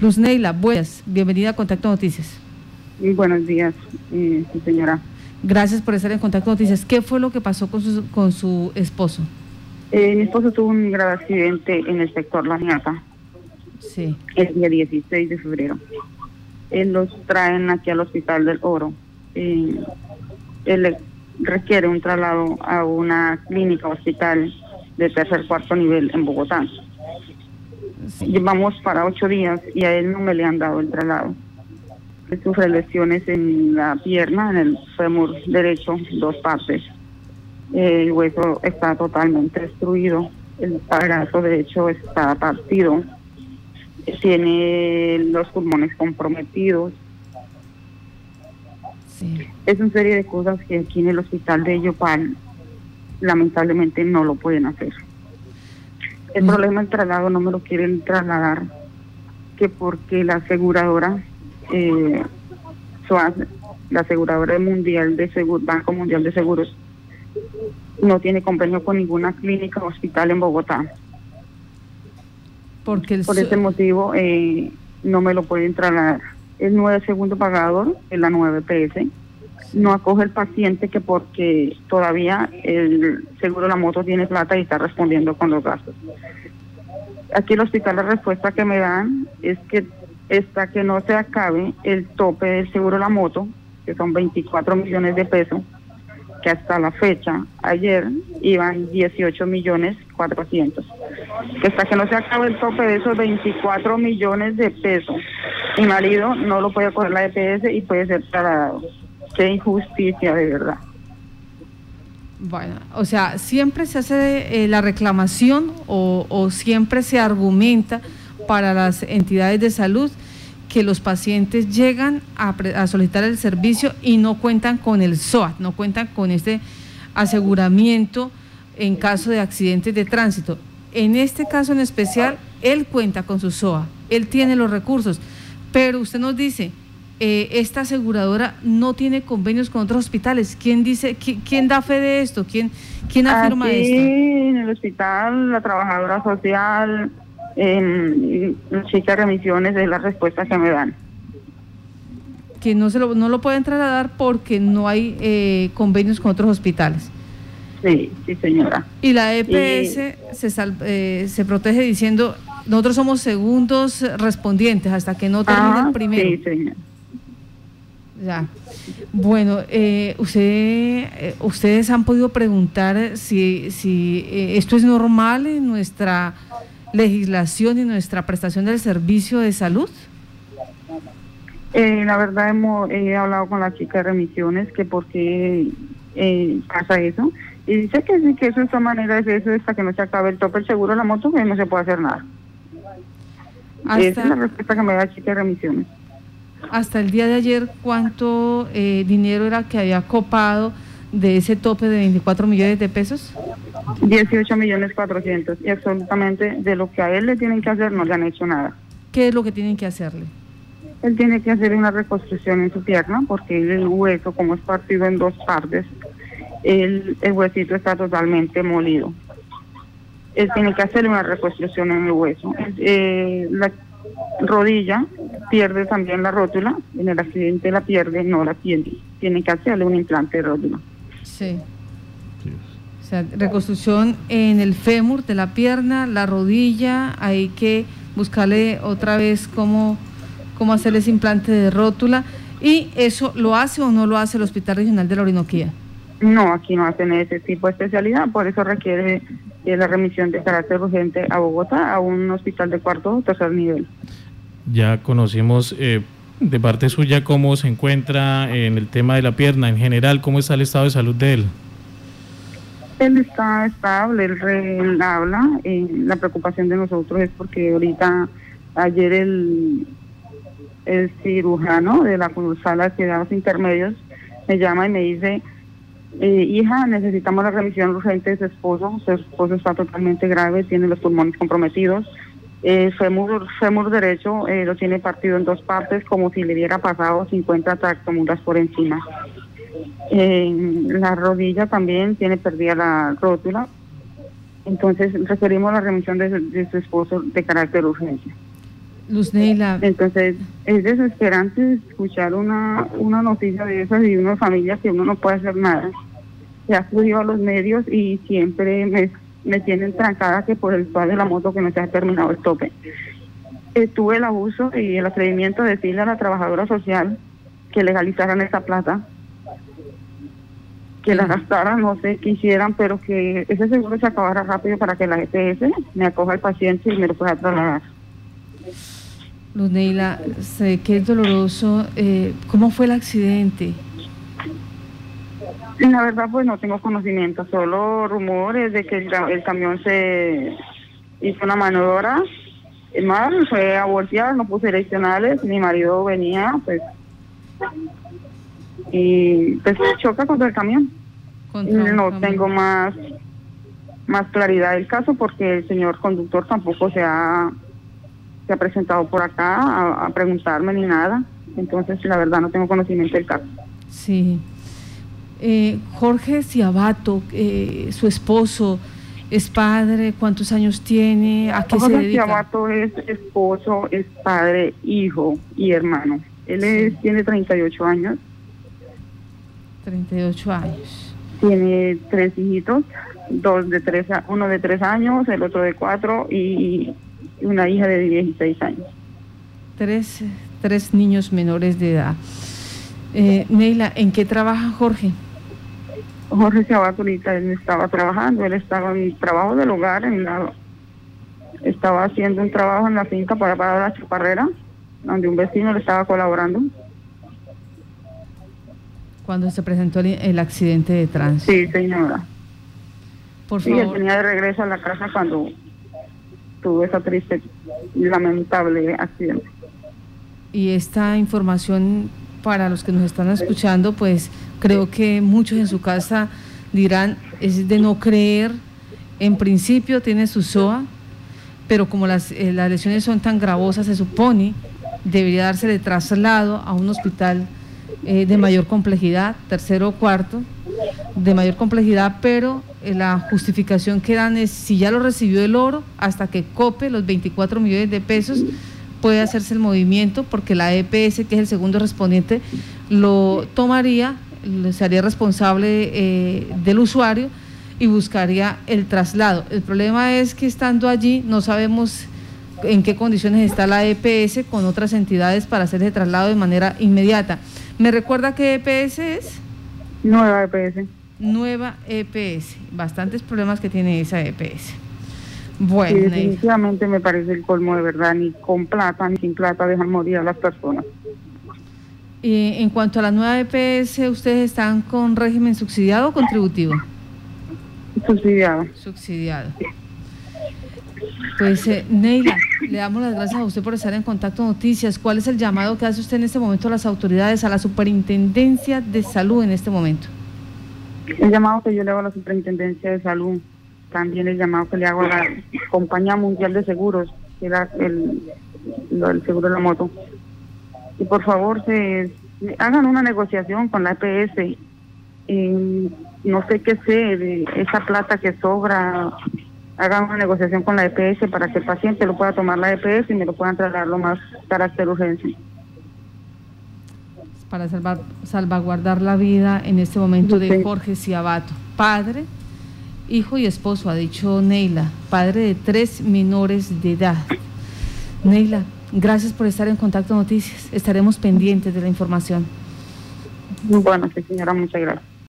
Luz Neila, buenas, bienvenida a Contacto Noticias. buenos días, eh, señora. Gracias por estar en Contacto Noticias. ¿Qué fue lo que pasó con su, con su esposo? Eh, mi esposo tuvo un grave accidente en el sector La Niata. Sí. El día 16 de febrero. Él los traen aquí al Hospital del Oro. Eh, él requiere un traslado a una clínica hospital de tercer cuarto nivel en Bogotá. Llevamos para ocho días y a él no me le han dado el traslado. Él sufre lesiones en la pierna, en el fémur derecho, dos partes. El hueso está totalmente destruido, el brazo derecho está partido, tiene los pulmones comprometidos. Es una serie de cosas que aquí en el hospital de Yopal lamentablemente no lo pueden hacer. El problema del traslado no me lo quieren trasladar, que porque la aseguradora, eh, la aseguradora mundial de Banco Mundial de Seguros, no tiene convenio con ninguna clínica o hospital en Bogotá. Porque Por ese motivo eh, no me lo pueden trasladar. El nueve segundo pagador, en la 9 PS, no acoge el paciente que porque todavía el seguro de la moto tiene plata y está respondiendo con los gastos. Aquí el hospital la respuesta que me dan es que hasta que no se acabe el tope del seguro de la moto, que son 24 millones de pesos, que hasta la fecha, ayer, iban 18 millones 400. Que hasta que no se acabe el tope de esos 24 millones de pesos, mi marido no lo puede coger la EPS y puede ser trasladado. Qué injusticia, de verdad. Bueno, o sea, siempre se hace eh, la reclamación o, siempre se argumenta para las entidades de salud que los pacientes llegan a, solicitar el servicio y no cuentan con el SOAT, no cuentan con este aseguramiento en caso de accidentes de tránsito. En este caso en especial, él cuenta con su SOA, él tiene los recursos, pero usted nos dice, eh, esta aseguradora no tiene convenios con otros hospitales. ¿Quién dice, quién, da fe de esto? ¿Quién, quién afirma Aquí, esto? En el hospital, la trabajadora social, en chica de remisiones es la respuesta que me dan. Que no, se lo, no lo pueden trasladar porque no hay eh, convenios con otros hospitales. Sí, sí, señora. Y la EPS se, eh, se protege diciendo, nosotros somos segundos respondientes hasta que no termine el primero. Sí, señora. Ya. Bueno, eh, usted, eh, ustedes han podido preguntar si, si eh, esto es normal en nuestra legislación y nuestra prestación del servicio de salud. la verdad hemos he hablado con la chica de remisiones que por qué pasa eso y dice que sí que eso de esta manera es eso hasta que no se acabe el tope el seguro de la moto que no se puede hacer nada. Esa es la respuesta que me da la chica de remisiones hasta el día de ayer cuánto eh, dinero era que había copado de ese tope de 24 millones de pesos? 18 millones 400 y absolutamente de lo que a él le tienen que hacer no le han hecho nada. ¿Qué es lo que tienen que hacerle? Él tiene que hacer una reconstrucción en su pierna porque el hueso, como es partido en dos partes, el, el huesito está totalmente molido. Él tiene que hacer una reconstrucción en el hueso. Eh, la rodilla pierde también la rótula, en el accidente la pierde, no la tiene, tiene que hacerle un implante de rótula. Sí. O sea, reconstrucción en el fémur de la pierna, la rodilla, hay que buscarle otra vez cómo, cómo hacerle ese implante de rótula. ¿Y eso lo hace o no lo hace el Hospital Regional de la Orinoquía? No, aquí no hacen ese tipo de especialidad, por eso requiere eh, la remisión de carácter urgente a Bogotá, a un hospital de cuarto o tercer nivel. Ya conocimos eh, de parte suya cómo se encuentra en el tema de la pierna, en general, cómo está el estado de salud de él. Él está estable, él, habla. Eh, la preocupación de nosotros es porque ahorita, ayer el, el cirujano de la sala de cuidados intermedios me llama y me dice, eh, hija, necesitamos la remisión urgente de su esposo. Su esposo está totalmente grave, tiene los pulmones comprometidos el fémur, derecho eh, lo tiene partido en dos partes como si le hubiera pasado 50 tractomuras por encima. la rodilla también tiene perdida la rótula. Entonces requerimos la remisión de, su esposo de carácter urgencia. Luz Neila. Entonces, es desesperante escuchar una, una noticia de esas y una familia que uno no puede hacer nada. Se ha acudido a los medios y siempre me, me tienen trancada que por el toal de la moto que no se ha terminado el tope. Eh, tuve el abuso y el atrevimiento de decirle a la trabajadora social que legalizaran esa plata, que la gastaran, no sé qué hicieran, pero que ese seguro se acabara rápido para que la EPS me acoja al paciente y me lo pueda trasladar. Luz Neila, sé que es doloroso. Eh, ¿Cómo fue el accidente? La verdad, pues no tengo conocimiento, solo rumores de que el, camión se hizo una maniobra mal, fue a voltear, no puse direccionales, mi marido venía, pues, y pues choca contra el camión. no tengo más más claridad del caso porque el señor conductor tampoco se ha se ha presentado por acá a, preguntarme ni nada. Entonces, la verdad, no tengo conocimiento del caso. Sí. Eh, Jorge Ciabato, eh, su esposo, es padre, ¿cuántos años tiene? ¿A qué Jorge se dedica? Ciabato es esposo, es padre, hijo y hermano. Él es, tiene 38 años. 38 años. Tiene tres hijitos, dos de tres, uno de tres años, el otro de cuatro y una hija de 16 años. Tres, tres niños menores de edad. Eh, Neila, ¿en qué trabaja Jorge? Jorge Chabato ahorita él estaba trabajando, él estaba en el trabajo del hogar, en la, estaba haciendo un trabajo en la finca para parar la chaparrera, donde un vecino le estaba colaborando. Cuando se presentó el, accidente de tránsito. Sí, señora. Por favor. Sí, él tenía de regreso a la casa cuando tuvo esa triste y lamentable accidente. Y esta información para los que nos están escuchando, pues creo que muchos en su casa dirán, es de no creer, en principio tiene su SOA, pero como las, eh, lesiones son tan gravosas, se supone, debería darse de traslado a un hospital eh, de mayor complejidad, tercero o cuarto, de mayor complejidad, pero eh, la justificación que dan es si ya lo recibió el oro, hasta que cope los 24 millones de pesos, puede hacerse el movimiento porque la EPS, que es el segundo respondiente, lo tomaría, se haría responsable eh, del usuario y buscaría el traslado. El problema es que estando allí no sabemos en qué condiciones está la EPS con otras entidades para hacer ese traslado de manera inmediata. ¿Me recuerda qué EPS es? Nueva EPS nueva EPS. Bastantes problemas que tiene esa EPS. Bueno, definitivamente me parece el colmo de verdad, ni con plata ni sin plata dejan morir a las personas. Y en cuanto a la nueva EPS, ¿ustedes están con régimen subsidiado o contributivo? Subsidiado. Subsidiado. Pues eh, Neila, le damos las gracias a usted por estar en contacto Noticias. ¿Cuál es el llamado que hace usted en este momento a las autoridades, a la Superintendencia de Salud en este momento? El llamado que yo le hago a la Superintendencia de Salud, también el llamado que le hago a la Compañía Mundial de Seguros, que era el, seguro de la moto. Y por favor, se, hagan una negociación con la EPS. no sé qué sé de esa plata que sobra. Hagan una negociación con la EPS para que el paciente lo pueda tomar la EPS y me lo puedan trasladar lo más carácter urgencia para salvar, salvaguardar la vida en este momento de Jorge Ciabato, padre, hijo y esposo, ha dicho Neila, padre de tres menores de edad. Neila, gracias por estar en Contacto Noticias. Estaremos pendientes de la información. Bueno, señora, muchas gracias.